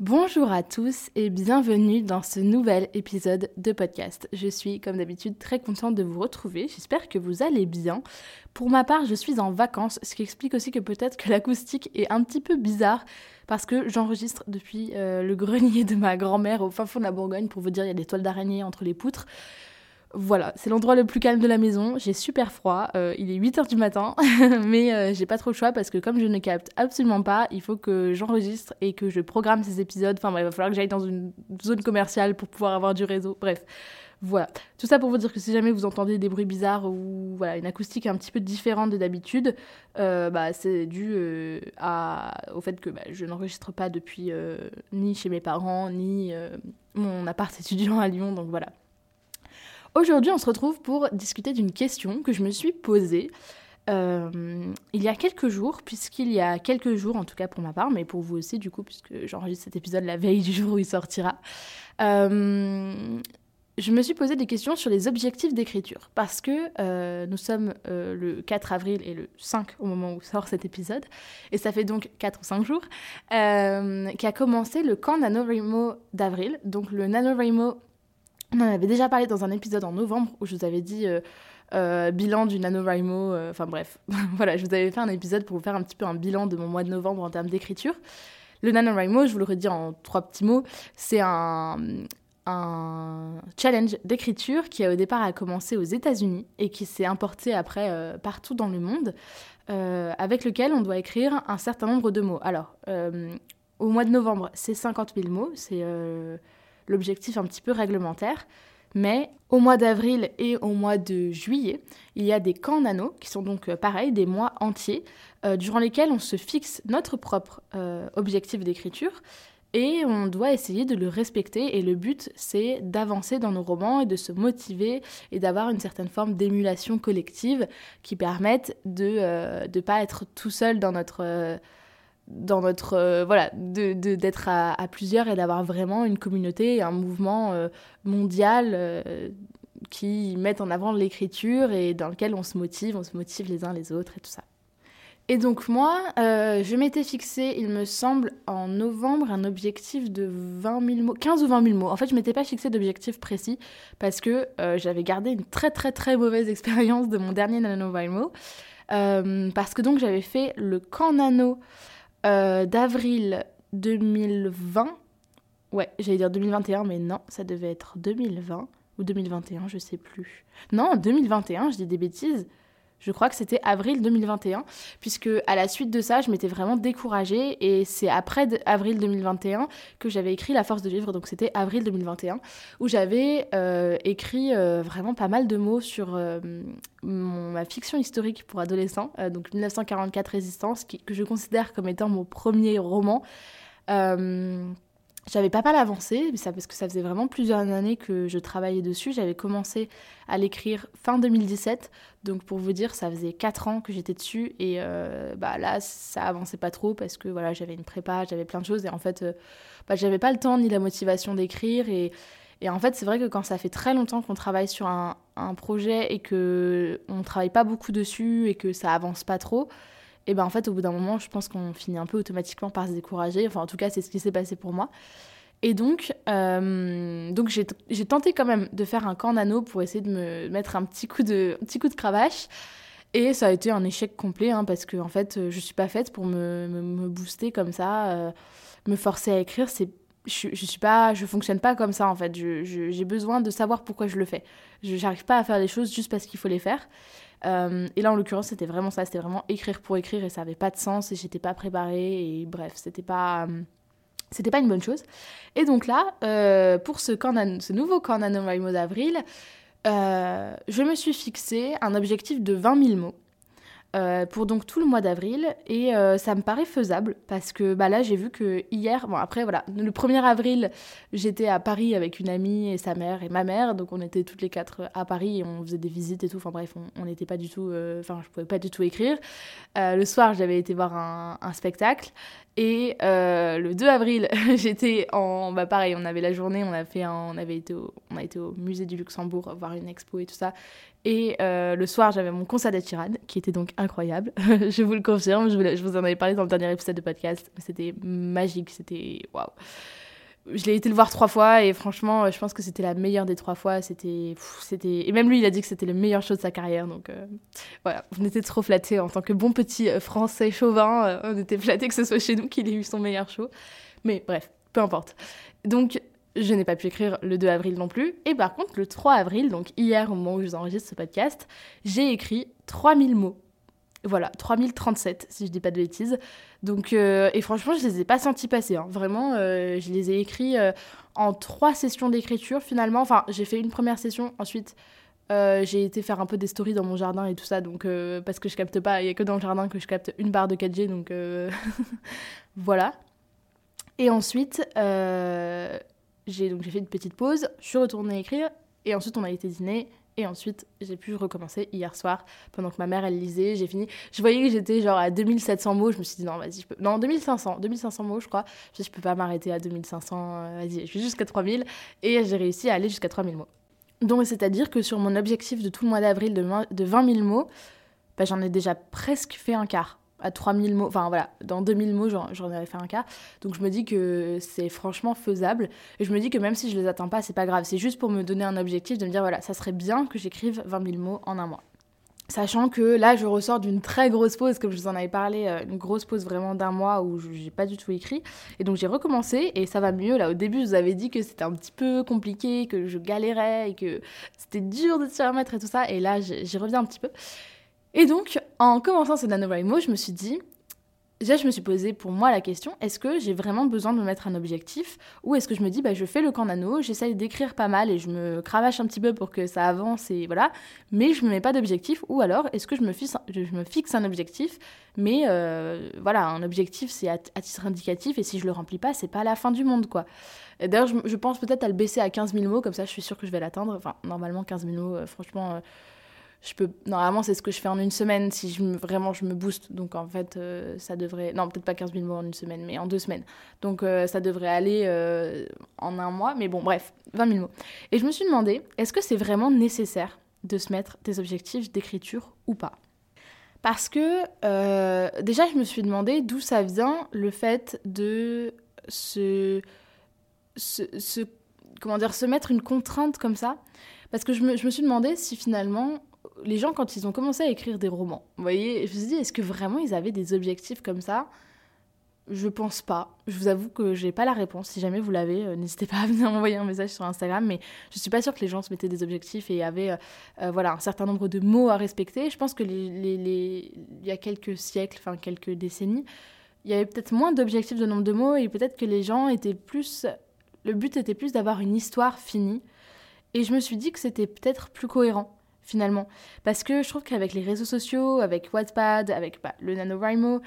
Bonjour à tous et bienvenue dans ce nouvel épisode de podcast. Je suis comme d'habitude très contente de vous retrouver, j'espère que vous allez bien. Pour ma part, je suis en vacances, ce qui explique aussi que peut-être que l'acoustique est un petit peu bizarre parce que j'enregistre depuis euh, le grenier de ma grand-mère au fin fond de la Bourgogne pour vous dire il y a des toiles d'araignée entre les poutres. Voilà, c'est l'endroit le plus calme de la maison. J'ai super froid. Euh, il est 8h du matin, mais euh, j'ai pas trop le choix parce que comme je ne capte absolument pas, il faut que j'enregistre et que je programme ces épisodes. Enfin, il va falloir que j'aille dans une zone commerciale pour pouvoir avoir du réseau. Bref, voilà. Tout ça pour vous dire que si jamais vous entendez des bruits bizarres ou voilà, une acoustique un petit peu différente de d'habitude, euh, bah, c'est dû au fait que bah, je n'enregistre pas depuis ni chez mes parents, ni mon appart étudiant à Lyon. Donc voilà. Aujourd'hui, on se retrouve pour discuter d'une question que je me suis posée euh, il y a quelques jours, puisqu'il y a quelques jours, en tout cas pour ma part, mais pour vous aussi du coup, puisque j'enregistre cet épisode la veille du jour où il sortira, euh, je me suis posé des questions sur les objectifs d'écriture, parce que euh, nous sommes le 4 avril et le 5 au moment où sort cet épisode, et ça fait donc 4 ou 5 jours, qui a commencé le camp NaNoWriMo d'avril. Donc le NaNoWriMo on en avait déjà parlé dans un épisode en novembre où je vous avais dit euh, euh, bilan du NaNoWriMo. Euh, enfin bref, voilà, je vous avais fait un épisode pour vous faire un petit peu un bilan de mon mois de novembre en termes d'écriture. Le NaNoWriMo, je vous le redis en trois petits mots, c'est un, challenge d'écriture qui au départ a commencé aux États-Unis et qui s'est importé après partout dans le monde, avec lequel on doit écrire un certain nombre de mots. Alors, au mois de novembre, c'est 50 000 mots, c'est l'objectif un petit peu réglementaire. Mais au mois d'avril et au mois de juillet, il y a des camps nano qui sont donc euh, pareils, des mois entiers, euh, durant lesquels on se fixe notre propre euh, objectif d'écriture et on doit essayer de le respecter. Et le but, c'est d'avancer dans nos romans et de se motiver et d'avoir une certaine forme d'émulation collective qui permette de ne pas être tout seul dans notre dans notre euh, voilà de d'être à, plusieurs et d'avoir vraiment une communauté un mouvement euh, mondial euh, qui met en avant l'écriture et dans lequel on se motive on se motive les uns les autres et tout ça. Et donc moi je m'étais fixé il me semble en novembre un objectif de 20 000 mots 15 ou 20 000 mots. En fait je m'étais pas fixé d'objectif précis parce que j'avais gardé une très très très mauvaise expérience de mon dernier nano mots parce que donc j'avais fait le camp nano euh, d'avril 2020. Ouais, j'allais dire 2021, mais non, ça devait être 2020 ou 2021, je sais plus. Non, 2021, je dis des bêtises je crois que c'était avril 2021, puisque à la suite de ça, je m'étais vraiment découragée et c'est après avril 2021 que j'avais écrit La force de vivre, donc c'était avril 2021, où j'avais euh, écrit euh, vraiment pas mal de mots sur euh, ma fiction historique pour adolescents, donc 1944 Résistance, que je considère comme étant mon premier roman. J'avais pas mal avancé, ça, parce que ça faisait vraiment plusieurs années que je travaillais dessus. J'avais commencé à l'écrire fin 2017, donc pour vous dire, ça faisait 4 ans que j'étais dessus, et euh, bah, là, ça avançait pas trop parce que voilà, j'avais une prépa, j'avais plein de choses, et en fait, euh, bah, j'avais pas le temps ni la motivation d'écrire, et, et, en fait, c'est vrai que quand ça fait très longtemps qu'on travaille sur un, un projet et que on travaille pas beaucoup dessus et que ça avance pas trop, et ben en fait au bout d'un moment je pense qu'on finit un peu automatiquement par se décourager enfin en tout cas c'est ce qui s'est passé pour moi et donc, euh, donc j'ai, tenté quand même de faire un camp nano pour essayer de me mettre un petit coup de, petit coup de cravache. Et ça a été un échec complet, hein, parce que en fait, je suis pas faite pour me, me, booster comme ça, euh, me forcer à écrire. C'est, je, je suis pas, je fonctionne pas comme ça en fait. J'ai besoin de savoir pourquoi je le fais. Je n'arrive pas à faire les choses juste parce qu'il faut les faire. Euh, et là, en l'occurrence, c'était vraiment ça. C'était vraiment écrire pour écrire et ça avait pas de sens et j'étais pas préparée. Et bref, c'était pas, euh, c'était pas une bonne chose. Et donc là, euh, pour ce, ce nouveau d'avril, je me suis fixé un objectif de 20 000 mots. Euh, pour donc tout le mois d'avril. Et euh, ça me paraît faisable parce que bah là j'ai vu que hier bon après voilà. Le 1er avril j'étais à Paris avec une amie et sa mère et ma mère. Donc on était toutes les quatre à Paris et on faisait des visites et tout. Enfin bref on n'était pas du tout euh, enfin je pouvais pas du tout écrire. Le soir j'avais été voir un, un spectacle. Et le 2 avril j'étais en bah pareil on avait la journée on a fait on avait été on a été au musée du Luxembourg voir une expo et tout ça et euh, le soir, j'avais mon concert d'Atirad, qui était donc incroyable. je vous le confirme, je vous, je vous, en avais parlé dans le dernier épisode de podcast. C'était magique, c'était waouh. Je l'ai été le voir trois fois et franchement, je pense que c'était la meilleure des trois fois. C'était, c'était et même lui, il a dit que c'était le meilleur show de sa carrière. Donc euh, voilà, on était trop flattés en tant que bon petit euh, Français chauvin. on était flattés que ce soit chez nous qu'il ait eu son meilleur show. Mais bref, peu importe. Donc je n'ai pas pu écrire le 2 avril non plus. Et par contre, le 3 avril, donc hier au moment où je vous enregistre ce podcast, j'ai écrit 3000 mots. Voilà, 3037 si je dis pas de bêtises. Donc, euh, et franchement, je les ai pas sentis passer. Hein. Vraiment, euh, je les ai écrits euh, en trois sessions d'écriture finalement. Enfin, j'ai fait une première session, ensuite j'ai été faire un peu des stories dans mon jardin et tout ça. Donc, parce que je capte pas, il y a que dans le jardin que je capte une barre de 4G. Donc, voilà. Et ensuite, j'ai donc j'ai fait une petite pause, je suis retournée écrire et ensuite on a été dîner et ensuite j'ai pu recommencer hier soir pendant que ma mère elle lisait, j'ai fini. Je voyais que j'étais genre à 2700 mots, je me suis dit non vas-y je peux non 2500, 2500 mots je crois. Je je peux pas m'arrêter à 2500, euh, vas-y je vais jusqu'à 3000 et j'ai réussi à aller jusqu'à 3000 mots. Donc c'est-à-dire que sur mon objectif de tout le mois d'avril de, de 20 000 mots, bah, j'en ai déjà presque fait un quart à 3000 mots, enfin voilà, dans 2000 mots, j'en avais fait un cas. Donc je me dis que c'est franchement faisable. Et je me dis que même si je les atteins pas, c'est pas grave. C'est juste pour me donner un objectif de me dire, voilà, ça serait bien que j'écrive 20 000 mots en un mois. Sachant que là, je ressors d'une très grosse pause, comme je vous en avais parlé, euh, une grosse pause vraiment d'un mois où j'ai pas du tout écrit. Et donc j'ai recommencé et ça va mieux. Là, au début, je vous avais dit que c'était un petit peu compliqué, que je galérais et que c'était dur de s'y remettre et tout ça. Et là, j'y reviens un petit peu. Et donc, en commençant ce NaNoWriMo, je me suis dit, déjà je me suis posé pour moi la question, est-ce que j'ai vraiment besoin de me mettre un objectif Ou est-ce que je me dis, bah, je fais le camp nano, j'essaye d'écrire pas mal et je me cravache un petit peu pour que ça avance et voilà, mais je me mets pas d'objectif Ou alors, est-ce que je me, fixe, un objectif, mais euh, voilà, un objectif c'est à, titre indicatif et si je le remplis pas, c'est pas la fin du monde quoi. D'ailleurs, je, pense peut-être à le baisser à 15 000 mots, comme ça je suis sûre que je vais l'atteindre. Enfin, normalement 15 000 mots, euh, franchement... Euh, je peux normalement c'est ce que je fais en une semaine. Si je me, vraiment je me booste donc en fait euh, ça devrait non peut-être pas 15 000 mots en une semaine mais en deux semaines. Donc euh, ça devrait aller euh, en un mois mais bon bref 20 000 mots. Et je me suis demandé est-ce que c'est vraiment nécessaire de se mettre des objectifs d'écriture ou pas? Parce que déjà je me suis demandé d'où ça vient le fait de se, se, comment dire se mettre une contrainte comme ça. Parce que je me, je me suis demandé si finalement les gens, quand ils ont commencé à écrire des romans, vous voyez, je me suis dit, est-ce que vraiment ils avaient des objectifs comme ça? Je pense pas. Je vous avoue que j'ai pas la réponse. Si jamais vous l'avez, euh, n'hésitez pas à venir m'envoyer un message sur Instagram. Mais je suis pas sûre que les gens se mettaient des objectifs et avaient euh, euh, voilà, un certain nombre de mots à respecter. Je pense que les, il y a quelques siècles, enfin quelques décennies, il y avait peut-être moins d'objectifs de nombre de mots et peut-être que les gens étaient plus. Le but était plus d'avoir une histoire finie. Et je me suis dit que c'était peut-être plus cohérent finalement. Parce que je trouve qu'avec les réseaux sociaux, avec Wattpad, avec bah, le NaNoWriMo,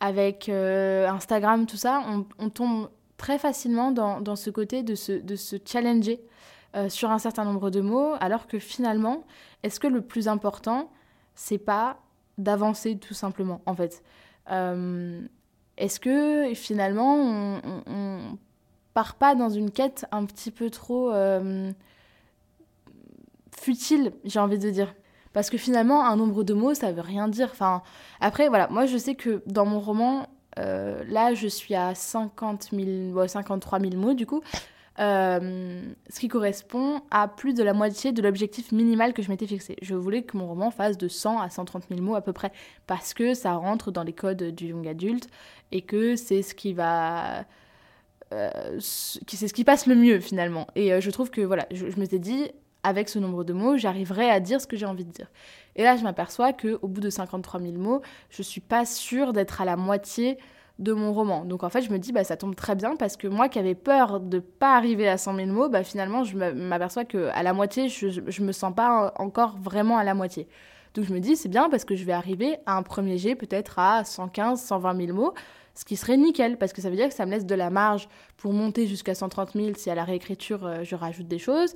avec euh, Instagram, tout ça, on, tombe très facilement dans, ce côté de se, challenger euh, sur un certain nombre de mots, alors que finalement, est-ce que le plus important, c'est pas d'avancer tout simplement, en fait? Euh, Est-ce que finalement, on, on, part pas dans une quête un petit peu trop futile, j'ai envie de dire. Parce que finalement, un nombre de mots, ça veut rien dire. Enfin, après, voilà, moi je sais que dans mon roman, euh, là je suis à 50 000, 53 000 mots du coup, euh, ce qui correspond à plus de la moitié de l'objectif minimal que je m'étais fixé. Je voulais que mon roman fasse de 100 à 130 000 mots à peu près, parce que ça rentre dans les codes du young adulte et que c'est ce qui va. Euh, c'est ce qui passe le mieux finalement. Et je trouve que voilà, je, je m'étais dit, avec ce nombre de mots, j'arriverai à dire ce que j'ai envie de dire. Et là, je m'aperçois qu'au bout de 53 000 mots, je suis pas sûre d'être à la moitié de mon roman. Donc en fait, je me dis, bah, ça tombe très bien parce que moi qui avais peur de pas arriver à 100 000 mots, bah, finalement, je m'aperçois qu'à la moitié, je, je me sens pas encore vraiment à la moitié. Donc je me dis, c'est bien parce que je vais arriver à un premier jet peut-être à 115, 120 000 mots, ce qui serait nickel parce que ça veut dire que ça me laisse de la marge pour monter jusqu'à 130 000 si à la réécriture euh, je rajoute des choses.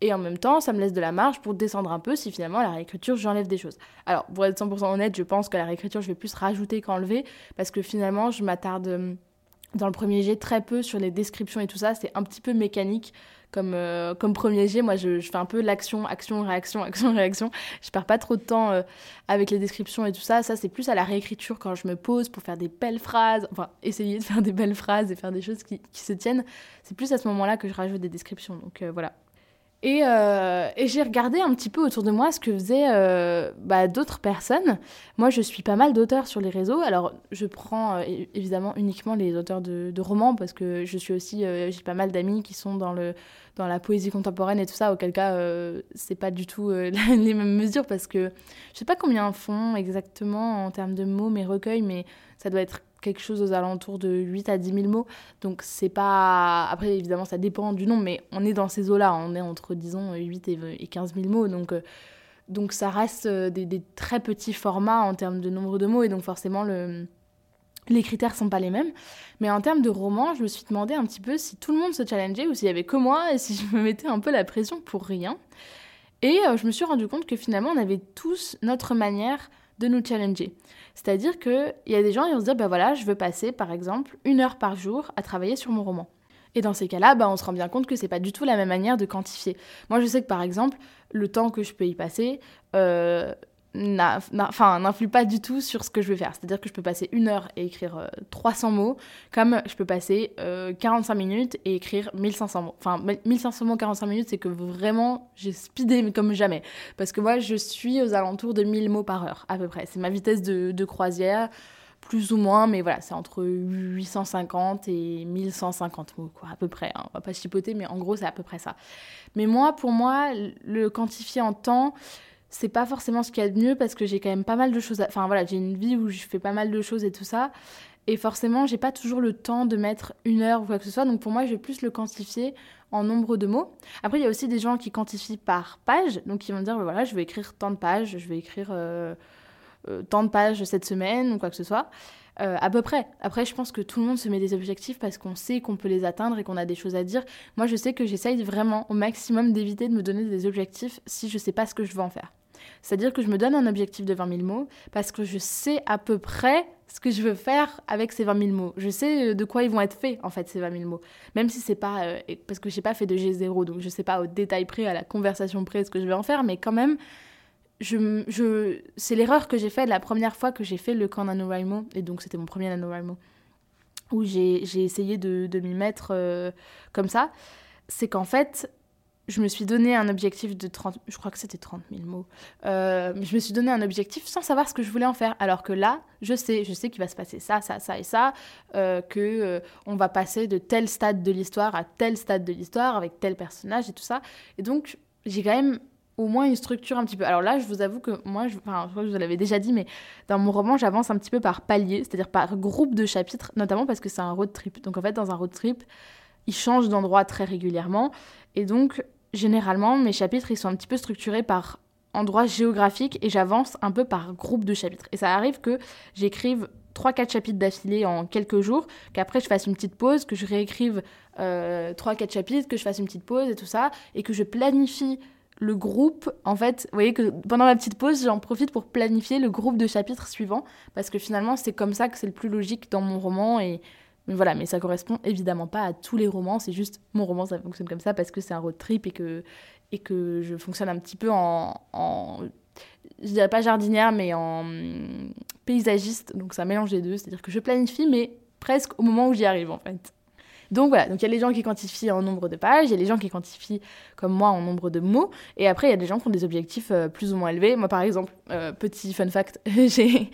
Et en même temps, ça me laisse de la marge pour descendre un peu si finalement à la réécriture j'enlève des choses. Alors, pour être 100% honnête, je pense qu'à la réécriture je vais plus rajouter qu'enlever parce que finalement je m'attarde euh, dans le premier jet très peu sur les descriptions et tout ça. C'est un petit peu mécanique comme, euh, comme premier jet, moi je, fais un peu l'action, action, réaction, action, réaction. Je perds pas trop de temps euh, avec les descriptions et tout ça. Ça, c'est plus à la réécriture quand je me pose pour faire des belles phrases, enfin essayer de faire des belles phrases et faire des choses qui, qui se tiennent. C'est plus à ce moment-là que je rajoute des descriptions. Donc euh, voilà. Et, et j'ai regardé un petit peu autour de moi ce que faisaient bah, d'autres personnes. Moi, je suis pas mal d'auteurs sur les réseaux. Alors, je prends évidemment uniquement les auteurs de, romans parce que je suis aussi, j'ai pas mal d'amis qui sont dans le dans la poésie contemporaine et tout ça, auquel cas euh, c'est pas du tout euh, les mêmes mesures parce que je sais pas combien font exactement en termes de mots mes recueils, mais ça doit être quelque chose aux alentours de 8 à 10 000 mots. Donc c'est pas. Après, évidemment, ça dépend du nombre, mais on est dans ces eaux-là. On est entre, disons, 8 et 15 000 mots. Donc, euh, donc ça reste des, des, très petits formats en termes de nombre de mots. Et donc, forcément, le, les critères sont pas les mêmes. Mais en termes de roman, je me suis demandé un petit peu si tout le monde se challengeait ou s'il y avait que moi et si je me mettais un peu la pression pour rien. Et euh, je me suis rendu compte que finalement, on avait tous notre manière de nous challenger. C'est-à-dire qu'il y a des gens qui vont se dire, ben voilà, je veux passer par exemple une heure par jour à travailler sur mon roman. Et dans ces cas-là, bah, on se rend bien compte que c'est pas du tout la même manière de quantifier. Moi, je sais que par exemple, le temps que je peux y passer, euh, n'influe pas du tout sur ce que je vais faire. C'est-à-dire que je peux passer une heure et écrire 300 euh, mots, comme je peux passer 45 euh, minutes et écrire 1500 mots. Enfin, 1500 mots, 45 minutes, c'est que vraiment, j'ai speedé comme jamais. Parce que moi, je suis aux alentours de 1000 mots par heure, à peu près. C'est ma vitesse de, croisière plus ou moins, mais voilà, c'est entre 850 et 1150 mots, quoi, à peu près. Hein. On va pas chipoter, mais en gros, c'est à peu près ça. Mais moi, pour moi, le quantifier en temps, c'est pas forcément ce qu'il y a de mieux parce que j'ai quand même pas mal de choses. Enfin voilà, j'ai une vie où je fais pas mal de choses et tout ça. Et forcément, j'ai pas toujours le temps de mettre une heure ou quoi que ce soit. Donc pour moi, je vais plus le quantifier en nombre de mots. Après, il y a aussi des gens qui quantifient par page. Donc ils vont dire, bah, voilà, je vais écrire tant de pages, je vais écrire euh, euh, tant de pages cette semaine ou quoi que ce soit. Euh, à peu près. Après, je pense que tout le monde se met des objectifs parce qu'on sait qu'on peut les atteindre et qu'on a des choses à dire. Moi, je sais que j'essaye vraiment au maximum d'éviter de me donner des objectifs si je sais pas ce que je veux en faire. C'est-à-dire que je me donne un objectif de 20 000 mots parce que je sais à peu près ce que je veux faire avec ces 20 000 mots. Je sais euh, de quoi ils vont être faits, en fait, ces 20 000 mots. Même si c'est pas... Euh, parce que j'ai pas fait de G0, donc je sais pas au détail près, à la conversation près, ce que je vais en faire, mais quand même, je, je, c'est l'erreur que j'ai faite la première fois que j'ai fait le camp NaNoWriMo, et donc c'était mon premier NaNoWriMo, où j'ai, essayé de, de m'y mettre euh, comme ça. C'est qu'en fait, je me suis donné un objectif de 30, je crois que c'était 30 000 mots. Euh, je me suis donné un objectif sans savoir ce que je voulais en faire. Alors que là, je sais, je sais qu'il va se passer ça, ça, ça et ça, euh, que euh, on va passer de tel stade de l'histoire à tel stade de l'histoire avec tel personnage et tout ça. Et donc, j'ai quand même au moins une structure un petit peu. Alors là, je vous avoue que moi, je, enfin, je crois que je vous l'avais déjà dit, mais dans mon roman, j'avance un petit peu par palier, c'est-à-dire par groupe de chapitres, notamment parce que c'est un road trip. Donc en fait, dans un road trip, il change d'endroit très régulièrement. Et donc, généralement, mes chapitres, ils sont un petit peu structurés par endroit géographique et j'avance un peu par groupe de chapitres. Et ça arrive que j'écrive 3-4 chapitres d'affilée en quelques jours, qu'après je fasse une petite pause, que je réécrive euh, 3-4 chapitres, que je fasse une petite pause et tout ça, et que je planifie le groupe. En fait, vous voyez que pendant la petite pause, j'en profite pour planifier le groupe de chapitres suivants, parce que finalement, c'est comme ça que c'est le plus logique dans mon roman et mais voilà, mais ça correspond évidemment pas à tous les romans, c'est juste mon roman, ça fonctionne comme ça parce que c'est un road trip et que, je fonctionne un petit peu en, en je dirais pas jardinière, mais en paysagiste, donc ça mélange les deux, c'est-à-dire que je planifie, mais presque au moment où j'y arrive en fait. Donc voilà, donc il y a les gens qui quantifient en nombre de pages, il y a les gens qui quantifient comme moi en nombre de mots, et après il y a des gens qui ont des objectifs euh, plus ou moins élevés. Moi par exemple, euh, petit fun fact, j'ai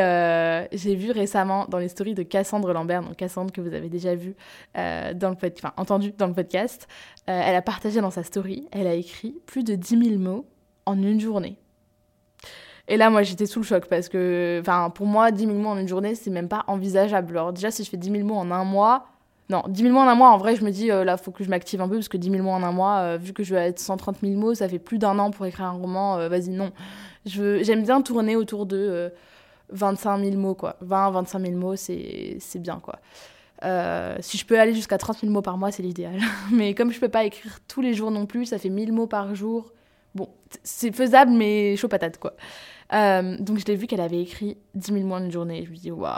euh, j'ai vu récemment dans les stories de Cassandre Lambert, donc Cassandre que vous avez déjà vu dans le enfin entendu dans le podcast, elle a partagé dans sa story, elle a écrit plus de 10 000 mots en une journée. Et là, moi, j'étais sous le choc parce que, enfin, pour moi, 10 000 mots en une journée, c'est même pas envisageable. Alors, déjà, si je fais 10 000 mots en un mois, non, 10 000 mots en un mois, en vrai, je me dis, euh, là, faut que je m'active un peu, parce que 10 000 mots en un mois, euh, vu que je vais être 130 000 mots, ça fait plus d'un an pour écrire un roman, euh, vas-y, non. J'aime bien tourner autour de 25 000 mots, quoi. 20, 25 000 mots, c'est bien, quoi. si je peux aller jusqu'à 30 000 mots par mois, c'est l'idéal. mais comme je peux pas écrire tous les jours non plus, ça fait 1000 mots par jour. Bon, c'est faisable, mais chaud patate, quoi. donc je l'ai vu qu'elle avait écrit 10 000 mots en une journée. Je me dis, waouh,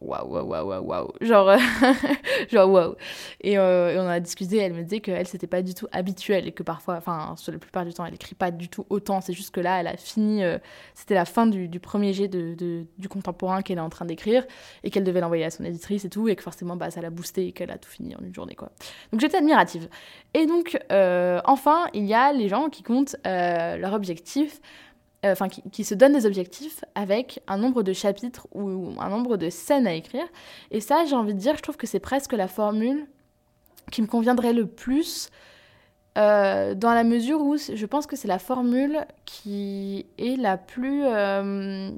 waouh, waouh, waouh, waouh, genre, genre waouh. Et, euh, et, on a discuté, elle me disait qu'elle, c'était pas du tout habituel et que parfois, enfin, sur la plupart du temps, elle écrit pas du tout autant. C'est juste que là, elle a fini, euh, c'était la fin du, du, premier jet de, du contemporain qu'elle est en train d'écrire et qu'elle devait l'envoyer à son éditrice et tout, et que forcément, bah, ça l'a boosté et qu'elle a tout fini en une journée, quoi. Donc j'étais admirative. Et donc, euh, enfin, il y a les gens qui comptent leur objectif euh, enfin qui, se donne des objectifs avec un nombre de chapitres ou un nombre de scènes à écrire. Et ça, j'ai envie de dire, je trouve que c'est presque la formule qui me conviendrait le plus euh, dans la mesure où je pense que c'est la formule qui est la plus... Euh,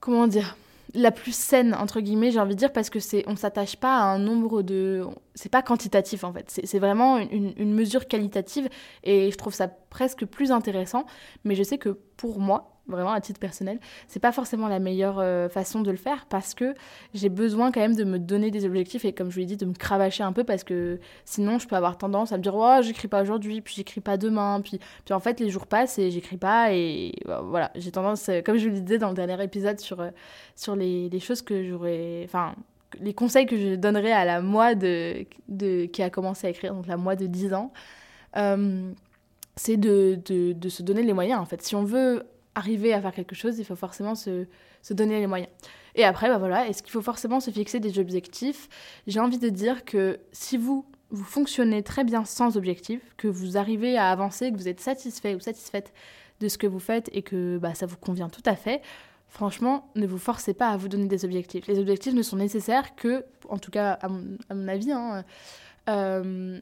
comment dire la plus saine entre guillemets j'ai envie de dire parce que c'est on s'attache pas à un nombre de c'est pas quantitatif en fait. C'est vraiment une, une, mesure qualitative et je trouve ça presque plus intéressant. Mais je sais que pour moi vraiment à titre personnel, c'est pas forcément la meilleure euh, façon de le faire parce que j'ai besoin quand même de me donner des objectifs et comme je vous l'ai dit de me cravacher un peu parce que sinon je peux avoir tendance à me dire oh j'écris pas aujourd'hui puis j'écris pas demain puis puis en fait les jours passent et j'écris pas et bah, voilà. J'ai tendance euh, comme je vous le disais dans le dernier épisode sur euh, sur les, les choses que j'aurais enfin les conseils que je donnerais à la moi de, de qui a commencé à écrire donc la moi de 10 ans c'est de, de, de, se donner les moyens en fait. Si on veut arriver à faire quelque chose, il faut forcément se, donner les moyens. Et après, bah voilà, est-ce qu'il faut forcément se fixer des objectifs? J'ai envie de dire que si vous, vous fonctionnez très bien sans objectif, que vous arrivez à avancer, que vous êtes satisfait ou satisfaite de ce que vous faites et que bah, ça vous convient tout à fait, franchement, ne vous forcez pas à vous donner des objectifs. Les objectifs ne sont nécessaires que, en tout cas à mon, avis, hein, euh,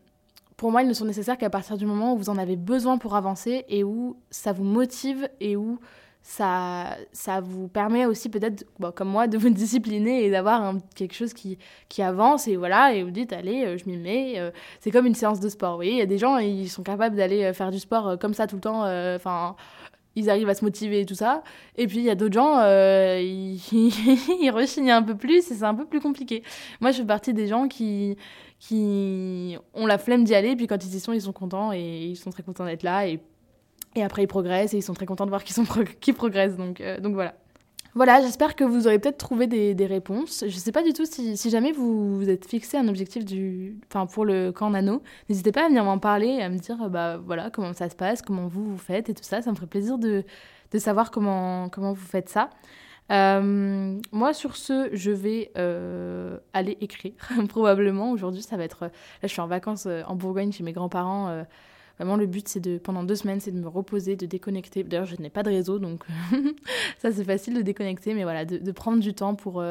pour moi, ils ne sont nécessaires qu'à partir du moment où vous en avez besoin pour avancer et où ça vous motive et où ça, ça vous permet aussi peut-être, comme moi, de vous discipliner et d'avoir quelque chose qui, qui avance et voilà, et vous dites, allez, euh, je m'y mets. Euh, c'est comme une séance de sport, vous il y a des gens, ils sont capables d'aller euh, faire du sport comme ça tout le temps, enfin... ils arrivent à se motiver et tout ça. Et puis il y a d'autres gens, ils, ils rechignent un peu plus et c'est un peu plus compliqué. Moi, je fais partie des gens qui, qui ont la flemme d'y aller, puis quand ils y sont, ils sont contents et ils sont très contents d'être là. Et, et après, ils progressent et ils sont très contents de voir qu'ils qui progressent. Donc, euh, donc voilà. Voilà, j'espère que vous aurez peut-être trouvé des, des, réponses. Je ne sais pas du tout si, si jamais vous vous êtes fixé un objectif du, enfin pour le camp nano, n'hésitez pas à venir m'en parler, à me dire bah voilà comment ça se passe, comment vous vous faites et tout ça. Ça me ferait plaisir de, de savoir comment comment vous faites ça. Euh, moi, sur ce, je vais euh, aller écrire, probablement. Aujourd'hui, ça va être. Là, je suis en vacances euh, en Bourgogne chez mes grands-parents. Vraiment, le but, c'est de, pendant deux semaines, c'est de me reposer, de déconnecter. D'ailleurs, je n'ai pas de réseau, donc ça, c'est facile de déconnecter, mais voilà, de, de prendre du temps pour,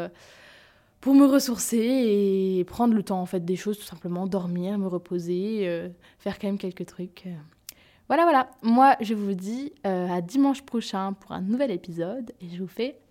pour me ressourcer et prendre le temps, en fait, des choses, tout simplement, dormir, me reposer, faire quand même quelques trucs. Voilà, voilà. Moi, je vous dis à dimanche prochain pour un nouvel épisode et je vous fais